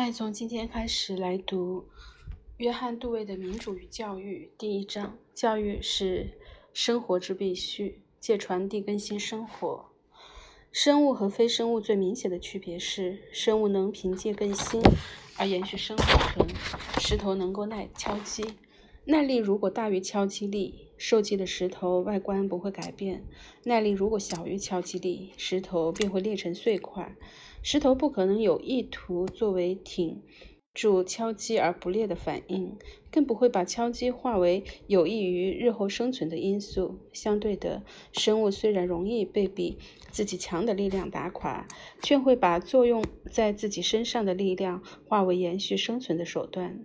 嗨，从今天开始来读约翰·杜威的《民主与教育》第一章。教育是生活之必须，借传递更新生活。生物和非生物最明显的区别是，生物能凭借更新而延续生存。石头能够耐敲击，耐力如果大于敲击力，受击的石头外观不会改变；耐力如果小于敲击力，石头便会裂成碎块。石头不可能有意图作为挺住敲击而不裂的反应，更不会把敲击化为有益于日后生存的因素。相对的，生物虽然容易被比自己强的力量打垮，却会把作用在自己身上的力量化为延续生存的手段。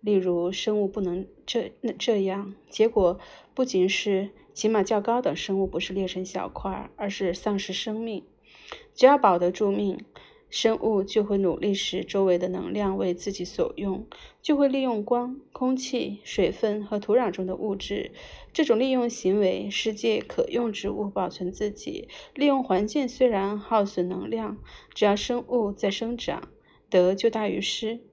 例如，生物不能这那这样，结果不仅是起码较高等生物不是裂成小块，而是丧失生命。只要保得住命，生物就会努力使周围的能量为自己所用，就会利用光、空气、水分和土壤中的物质。这种利用行为世界可用植物保存自己。利用环境虽然耗损能量，只要生物在生长，得就大于失。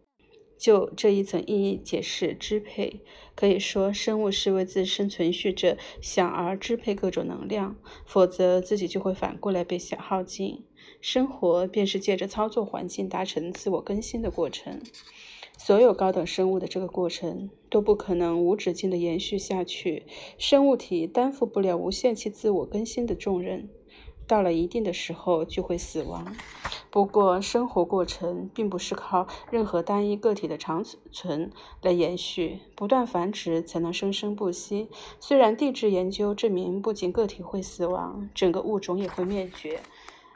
就这一层意义解释支配，可以说生物是为自身存续着想而支配各种能量，否则自己就会反过来被消耗尽。生活便是借着操作环境达成自我更新的过程。所有高等生物的这个过程都不可能无止境地延续下去，生物体担负不了无限期自我更新的重任。到了一定的时候就会死亡。不过，生活过程并不是靠任何单一个体的长存来延续，不断繁殖才能生生不息。虽然地质研究证明，不仅个体会死亡，整个物种也会灭绝，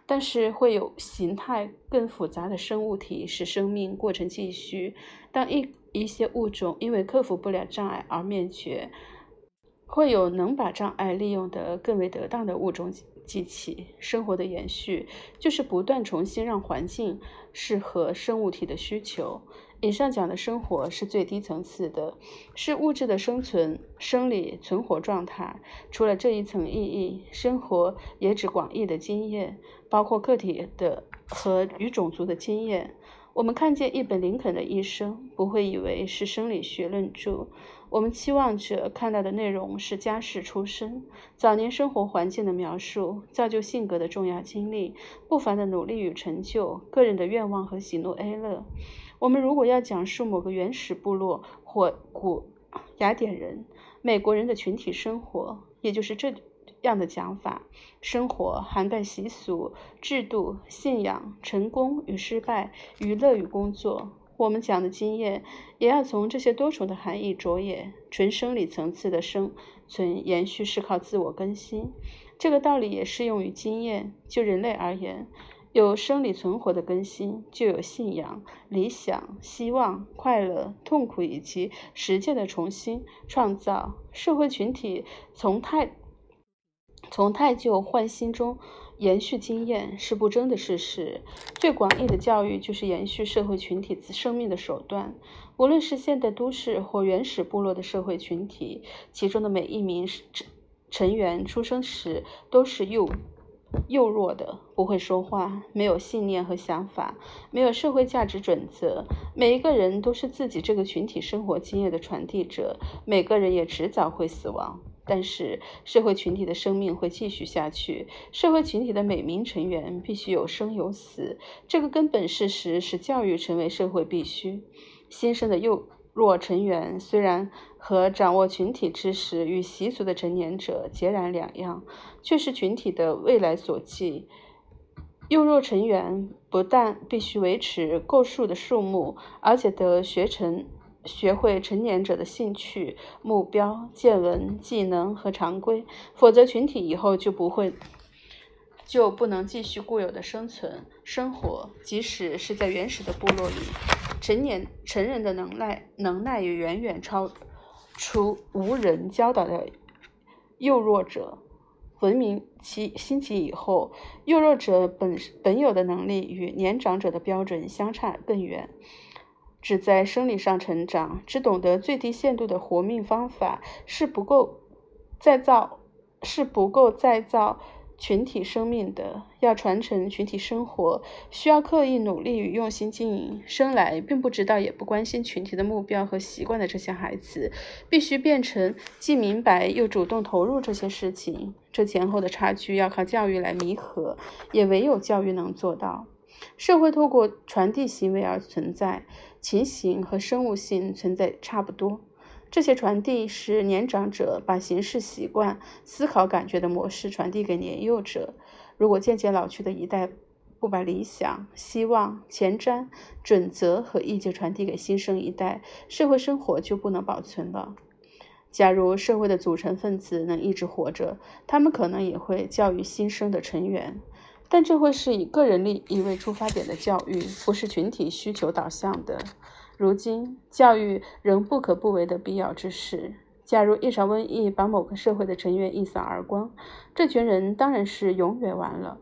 但是会有形态更复杂的生物体使生命过程继续。当一一些物种因为克服不了障碍而灭绝，会有能把障碍利用得更为得当的物种。记起生活的延续，就是不断重新让环境适合生物体的需求。以上讲的生活是最低层次的，是物质的生存、生理存活状态。除了这一层意义，生活也指广义的经验，包括个体的和与种族的经验。我们看见一本林肯的一生，不会以为是生理学论著。我们期望着看到的内容是家世出身、早年生活环境的描述、造就性格的重要经历、不凡的努力与成就、个人的愿望和喜怒哀乐。我们如果要讲述某个原始部落或古雅典人、美国人的群体生活，也就是这样的讲法：生活涵盖习俗、制度、信仰、成功与失败、娱乐与工作。我们讲的经验，也要从这些多重的含义着眼。纯生理层次的生存延续是靠自我更新，这个道理也适用于经验。就人类而言，有生理存活的更新，就有信仰、理想、希望、快乐、痛苦以及实践的重新创造。社会群体从太从太旧换新中。延续经验是不争的事实。最广义的教育就是延续社会群体生命的手段。无论是现代都市或原始部落的社会群体，其中的每一名成成员出生时都是幼幼弱的，不会说话，没有信念和想法，没有社会价值准则。每一个人都是自己这个群体生活经验的传递者。每个人也迟早会死亡。但是社会群体的生命会继续下去，社会群体的每名成员必须有生有死，这个根本事实使教育成为社会必须。新生的幼弱成员虽然和掌握群体知识与习俗的成年者截然两样，却是群体的未来所寄。幼弱成员不但必须维持够数的数目，而且得学成。学会成年者的兴趣、目标、见闻、技能和常规，否则群体以后就不会，就不能继续固有的生存生活。即使是在原始的部落里，成年成人的能耐能耐也远远超出无人教导的幼弱者。文明其兴起以后，幼弱者本本有的能力与年长者的标准相差更远。只在生理上成长，只懂得最低限度的活命方法是不够再造，是不够再造群体生命的，要传承群体生活，需要刻意努力与用心经营。生来并不知道也不关心群体的目标和习惯的这些孩子，必须变成既明白又主动投入这些事情。这前后的差距要靠教育来弥合，也唯有教育能做到。社会透过传递行为而存在，情形和生物性存在差不多。这些传递是年长者把形式、习惯、思考、感觉的模式传递给年幼者。如果渐渐老去的一代不把理想、希望、前瞻、准则和意见传递给新生一代，社会生活就不能保存了。假如社会的组成分子能一直活着，他们可能也会教育新生的成员，但这会是以个人利益为出发点的教育，不是群体需求导向的。如今，教育仍不可不为的必要之事。假如一场瘟疫把某个社会的成员一扫而光，这群人当然是永远完了。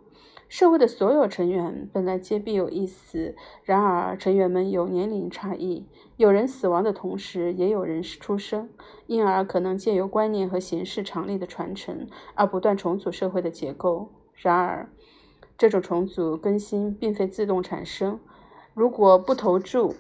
社会的所有成员本来皆必有一死，然而成员们有年龄差异，有人死亡的同时，也有人出生，因而可能借由观念和形式常例的传承而不断重组社会的结构。然而，这种重组更新并非自动产生，如果不投注。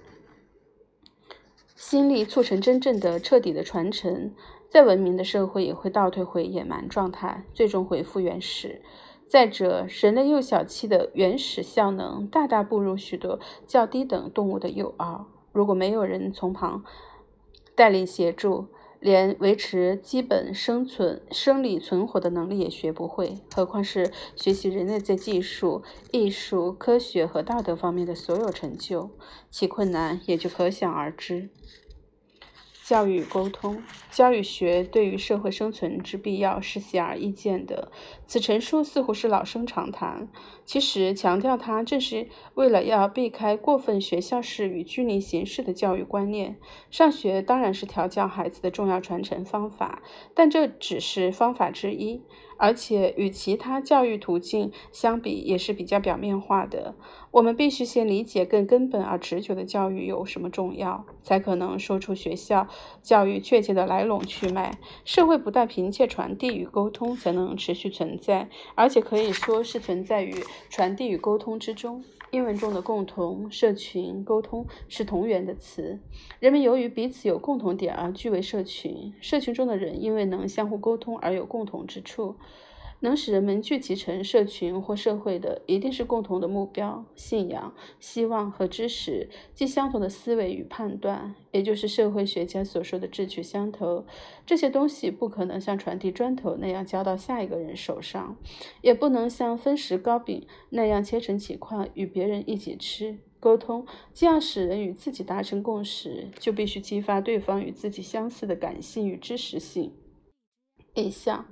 心力促成真正的、彻底的传承，再文明的社会也会倒退回野蛮状态，最终回复原始。再者，人类幼小期的原始效能大大不如许多较低等动物的幼儿。如果没有人从旁带领协助，连维持基本生存、生理存活的能力也学不会，何况是学习人类在技术、艺术、科学和道德方面的所有成就，其困难也就可想而知。教育沟通，教育学对于社会生存之必要是显而易见的。此陈述似乎是老生常谈，其实强调它正是为了要避开过分学校式与拘泥形式的教育观念。上学当然是调教孩子的重要传承方法，但这只是方法之一。而且与其他教育途径相比，也是比较表面化的。我们必须先理解更根本而持久的教育有什么重要，才可能说出学校教育确切的来龙去脉。社会不但凭借传递与沟通才能持续存在，而且可以说是存在于传递与沟通之中。英文中的“共同”“社群”“沟通”是同源的词。人们由于彼此有共同点而聚为社群，社群中的人因为能相互沟通而有共同之处。能使人们聚集成社群或社会的，一定是共同的目标、信仰、希望和知识，即相同的思维与判断，也就是社会学家所说的志趣相投。这些东西不可能像传递砖头那样交到下一个人手上，也不能像分食糕饼那样切成几块与别人一起吃。沟通既要使人与自己达成共识，就必须激发对方与自己相似的感性与知识性以下。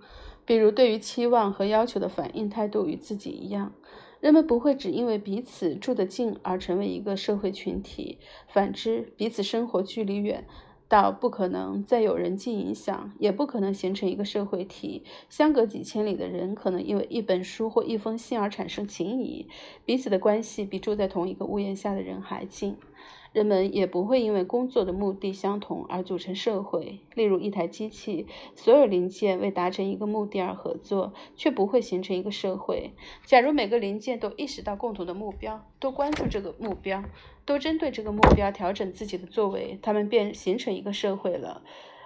比如，对于期望和要求的反应态度与自己一样，人们不会只因为彼此住得近而成为一个社会群体。反之，彼此生活距离远到不可能再有人际影响，也不可能形成一个社会体。相隔几千里的人，可能因为一本书或一封信而产生情谊，彼此的关系比住在同一个屋檐下的人还近。人们也不会因为工作的目的相同而组成社会。例如，一台机器，所有零件为达成一个目的而合作，却不会形成一个社会。假如每个零件都意识到共同的目标，都关注这个目标，都针对这个目标调整自己的作为，他们便形成一个社会了。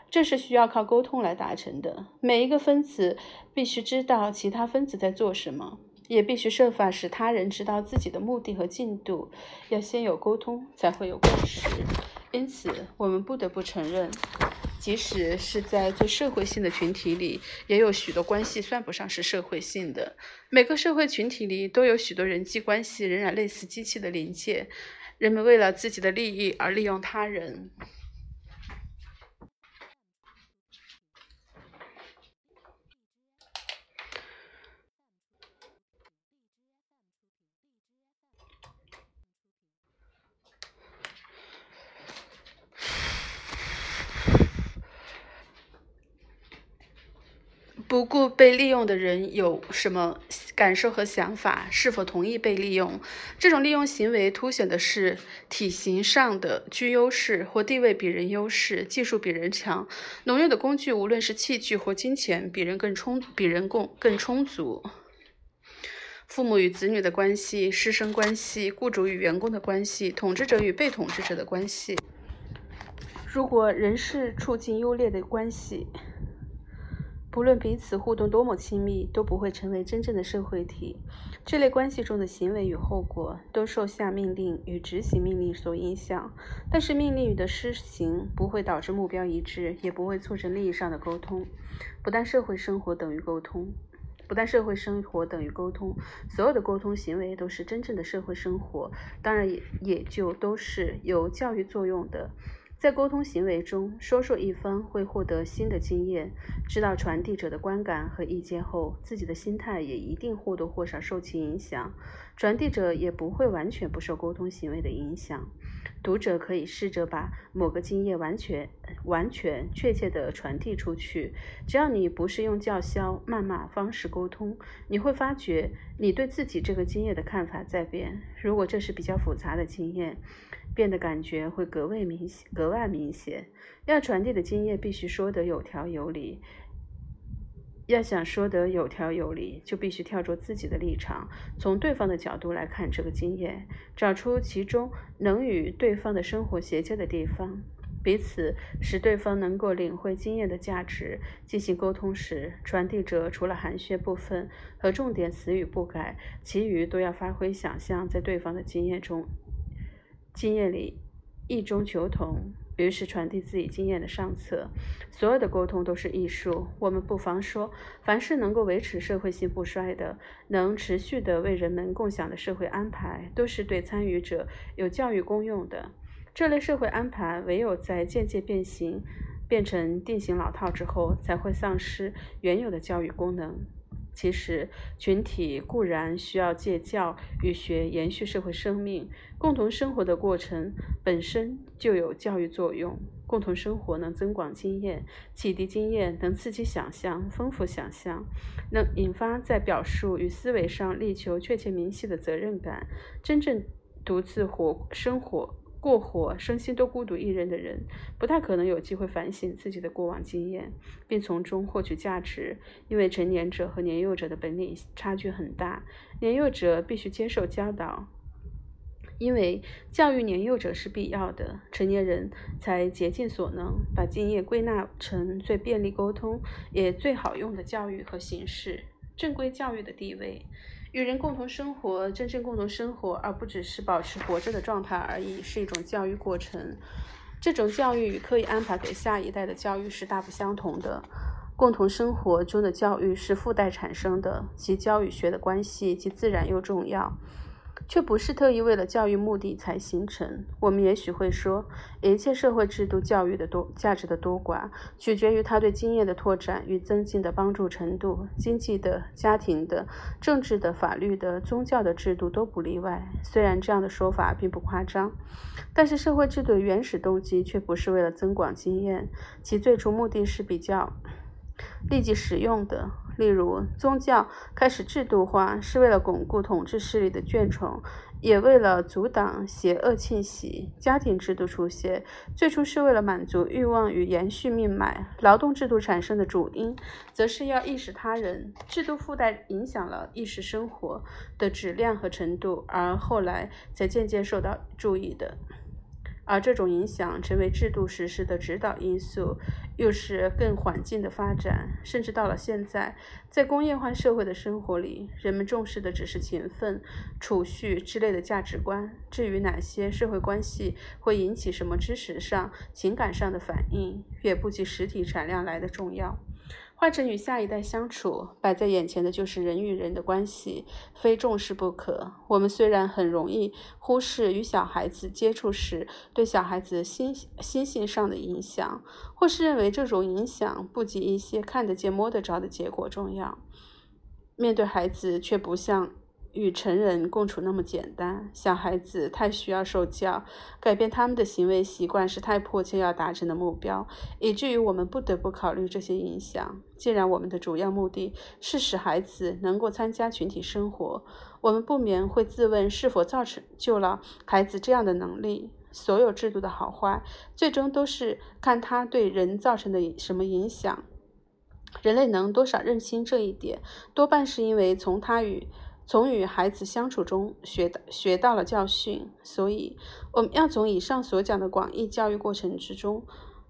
这是需要靠沟通来达成的。每一个分子必须知道其他分子在做什么。也必须设法使他人知道自己的目的和进度。要先有沟通，才会有共识。因此，我们不得不承认，即使是在最社会性的群体里，也有许多关系算不上是社会性的。每个社会群体里都有许多人际关系仍然类似机器的临界。人们为了自己的利益而利用他人。不顾被利用的人有什么感受和想法，是否同意被利用？这种利用行为凸显的是体型上的居优势或地位比人优势，技术比人强，农用的工具无论是器具或金钱比人更充比人更更充足。父母与子女的关系、师生关系、雇主与员工的关系、统治者与被统治者的关系。如果人事处境优劣的关系，不论彼此互动多么亲密，都不会成为真正的社会体。这类关系中的行为与后果都受下命令与执行命令所影响，但是命令语的施行不会导致目标一致，也不会促成利益上的沟通。不但社会生活等于沟通，不但社会生活等于沟通，所有的沟通行为都是真正的社会生活，当然也也就都是有教育作用的。在沟通行为中，说说一方会获得新的经验，知道传递者的观感和意见后，自己的心态也一定或多或少受其影响。传递者也不会完全不受沟通行为的影响。读者可以试着把某个经验完全、完全、确切地传递出去。只要你不是用叫嚣、谩骂方式沟通，你会发觉你对自己这个经验的看法在变。如果这是比较复杂的经验，变的感觉会格外明显，格外明显。要传递的经验必须说得有条有理。要想说得有条有理，就必须跳出自己的立场，从对方的角度来看这个经验，找出其中能与对方的生活衔接的地方，彼此使对方能够领会经验的价值。进行沟通时，传递者除了含蓄部分和重点词语不改，其余都要发挥想象，在对方的经验中。经验里，异中求同，于是传递自己经验的上策。所有的沟通都是艺术。我们不妨说，凡是能够维持社会性不衰的、能持续的为人们共享的社会安排，都是对参与者有教育功用的。这类社会安排，唯有在渐渐变形、变成定型老套之后，才会丧失原有的教育功能。其实，群体固然需要借教与学延续社会生命，共同生活的过程本身就有教育作用。共同生活能增广经验、启迪经验，能刺激想象、丰富想象，能引发在表述与思维上力求确切明晰的责任感。真正独自活生活。过火，身心都孤独一人的人，不太可能有机会反省自己的过往经验，并从中获取价值。因为成年者和年幼者的本领差距很大，年幼者必须接受教导，因为教育年幼者是必要的。成年人才竭尽所能，把经验归纳成最便利沟通也最好用的教育和形式。正规教育的地位。与人共同生活，真正共同生活，而不只是保持活着的状态而已，是一种教育过程。这种教育与刻意安排给下一代的教育是大不相同的。共同生活中的教育是附带产生的，其教与学的关系既自然又重要。却不是特意为了教育目的才形成。我们也许会说，一切社会制度教育的多价值的多寡，取决于它对经验的拓展与增进的帮助程度。经济的、家庭的、政治的、法律的、宗教的制度都不例外。虽然这样的说法并不夸张，但是社会制度的原始动机却不是为了增广经验，其最初目的是比较立即使用的。例如，宗教开始制度化是为了巩固统治势力的眷宠，也为了阻挡邪恶侵袭；家庭制度出现最初是为了满足欲望与延续命脉；劳动制度产生的主因，则是要意识他人。制度附带影响了意识生活的质量和程度，而后来才渐渐受到注意的。而这种影响成为制度实施的指导因素，又是更缓进的发展。甚至到了现在，在工业化社会的生活里，人们重视的只是勤奋、储蓄之类的价值观。至于哪些社会关系会引起什么知识上、情感上的反应，远不及实体产量来的重要。换成与下一代相处，摆在眼前的就是人与人的关系，非重视不可。我们虽然很容易忽视与小孩子接触时对小孩子心心性上的影响，或是认为这种影响不及一些看得见摸得着的结果重要，面对孩子却不像。与成人共处那么简单，小孩子太需要受教，改变他们的行为习惯是太迫切要达成的目标，以至于我们不得不考虑这些影响。既然我们的主要目的是使孩子能够参加群体生活，我们不免会自问是否造成就了孩子这样的能力。所有制度的好坏，最终都是看他对人造成的什么影响。人类能多少认清这一点，多半是因为从他与从与孩子相处中学学到了教训，所以我们要从以上所讲的广义教育过程之中，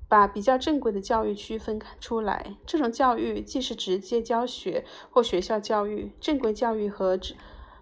把比较正规的教育区分开出来。这种教育既是直接教学或学校教育，正规教育和。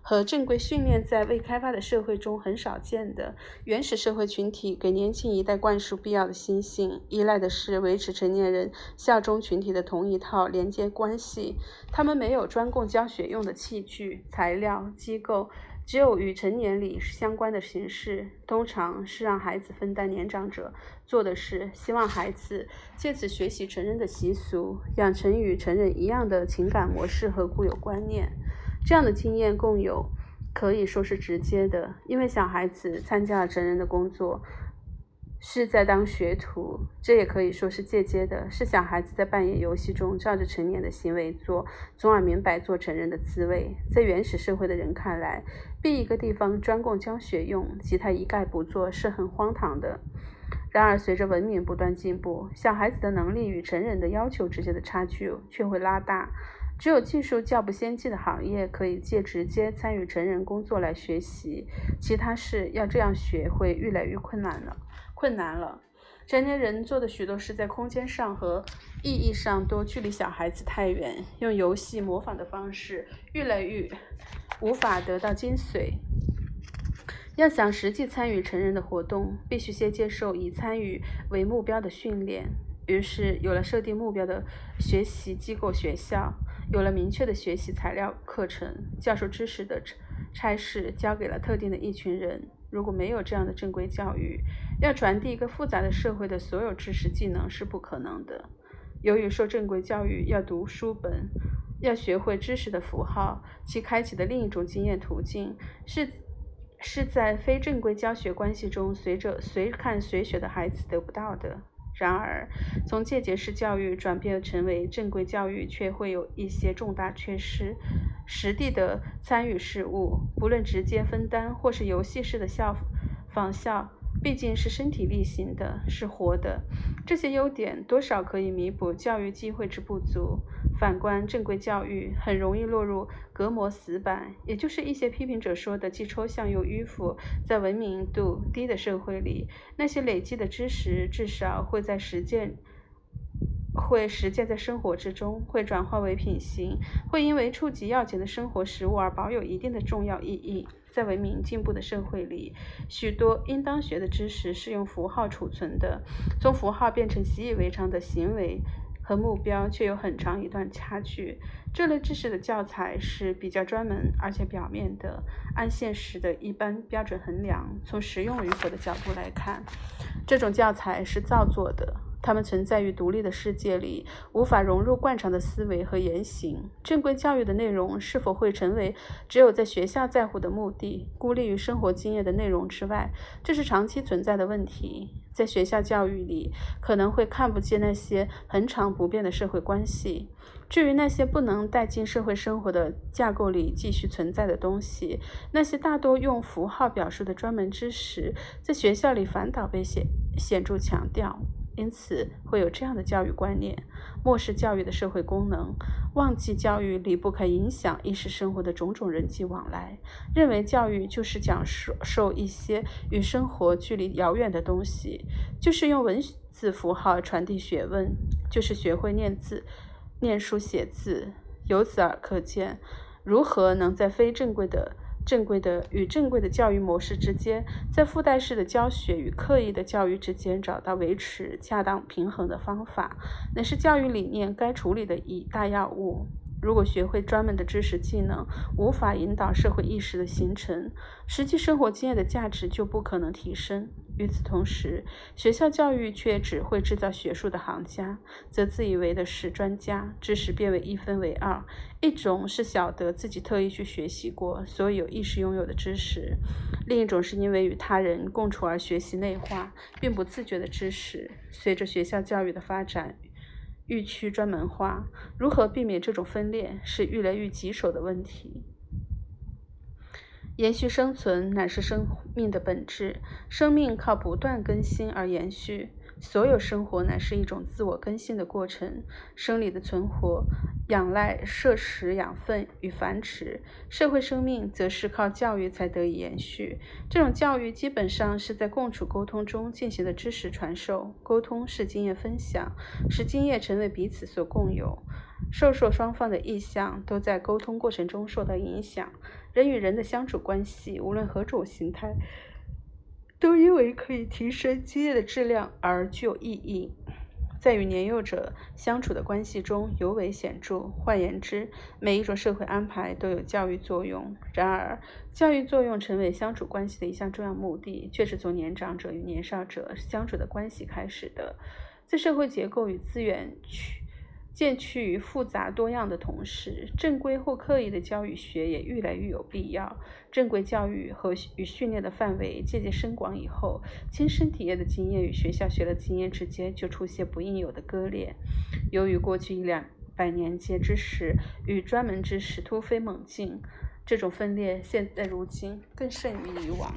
和正规训练在未开发的社会中很少见的原始社会群体，给年轻一代灌输必要的心性，依赖的是维持成年人效忠群体的同一套连接关系。他们没有专供教学用的器具、材料、机构，只有与成年礼相关的形式，通常是让孩子分担年长者做的事，希望孩子借此学习成人的习俗，养成与成人一样的情感模式和固有观念。这样的经验共有，可以说是直接的，因为小孩子参加了成人的工作，是在当学徒；这也可以说是间接的，是小孩子在扮演游戏中照着成年的行为做，从而明白做成人的滋味。在原始社会的人看来，逼一个地方专供教学用，其他一概不做，是很荒唐的。然而，随着文明不断进步，小孩子的能力与成人的要求之间的差距却会拉大。只有技术较不先进的行业可以借直接参与成人工作来学习，其他事要这样学会越来越困难了。困难了，成年人做的许多事在空间上和意义上都距离小孩子太远，用游戏模仿的方式越来越无法得到精髓。要想实际参与成人的活动，必须先接受以参与为目标的训练。于是有了设定目标的学习机构学校。有了明确的学习材料、课程、教授知识的差事交给了特定的一群人。如果没有这样的正规教育，要传递一个复杂的社会的所有知识技能是不可能的。由于受正规教育要读书本，要学会知识的符号，其开启的另一种经验途径是是在非正规教学关系中随着随看随学的孩子得不到的。然而，从间接式教育转变成为正规教育，却会有一些重大缺失。实地的参与事务，不论直接分担或是游戏式的效仿效。毕竟是身体力行的，是活的，这些优点多少可以弥补教育机会之不足。反观正规教育，很容易落入隔膜死板，也就是一些批评者说的既抽象又迂腐。在文明度低的社会里，那些累积的知识至少会在实践。会实践在生活之中，会转化为品行，会因为触及要紧的生活实物而保有一定的重要意义。在文明进步的社会里，许多应当学的知识是用符号储存的，从符号变成习以为常的行为和目标却有很长一段差距。这类知识的教材是比较专门而且表面的，按现实的一般标准衡量。从实用与否的角度来看，这种教材是造作的。他们存在于独立的世界里，无法融入惯常的思维和言行。正规教育的内容是否会成为只有在学校在乎的目的，孤立于生活经验的内容之外？这是长期存在的问题。在学校教育里，可能会看不见那些恒常不变的社会关系。至于那些不能带进社会生活的架构里继续存在的东西，那些大多用符号表述的专门知识，在学校里反倒被显显著强调。因此会有这样的教育观念：漠视教育的社会功能，忘记教育离不开影响意识生活的种种人际往来，认为教育就是讲述受一些与生活距离遥远的东西，就是用文字符号传递学问，就是学会念字、念书写字。由此而可见，如何能在非正规的。正规的与正规的教育模式之间，在附带式的教学与刻意的教育之间找到维持恰当平衡的方法，乃是教育理念该处理的一大要务。如果学会专门的知识技能无法引导社会意识的形成，实际生活经验的价值就不可能提升。与此同时，学校教育却只会制造学术的行家，则自以为的是专家。知识变为一分为二：一种是晓得自己特意去学习过所以有意识拥有的知识；另一种是因为与他人共处而学习内化并不自觉的知识。随着学校教育的发展，愈趋专门化，如何避免这种分裂，是越来越棘手的问题。延续生存乃是生命的本质，生命靠不断更新而延续。所有生活乃是一种自我更新的过程，生理的存活仰赖摄食养分与繁殖，社会生命则是靠教育才得以延续。这种教育基本上是在共处沟通中进行的知识传授。沟通是经验分享，使经验成为彼此所共有。授受双方的意向都在沟通过程中受到影响。人与人的相处关系，无论何种形态。都因为可以提升经验的质量而具有意义，在与年幼者相处的关系中尤为显著。换言之，每一种社会安排都有教育作用。然而，教育作用成为相处关系的一项重要目的，却是从年长者与年少者相处的关系开始的。在社会结构与资源区。渐趋于复杂多样的同时，正规或刻意的教育学也愈来愈有必要。正规教育和与训练的范围渐渐深广以后，亲身体验的经验与学校学的经验之间就出现不应有的割裂。由于过去一两百年间知识与专门知识突飞猛进，这种分裂现在如今更甚于以往。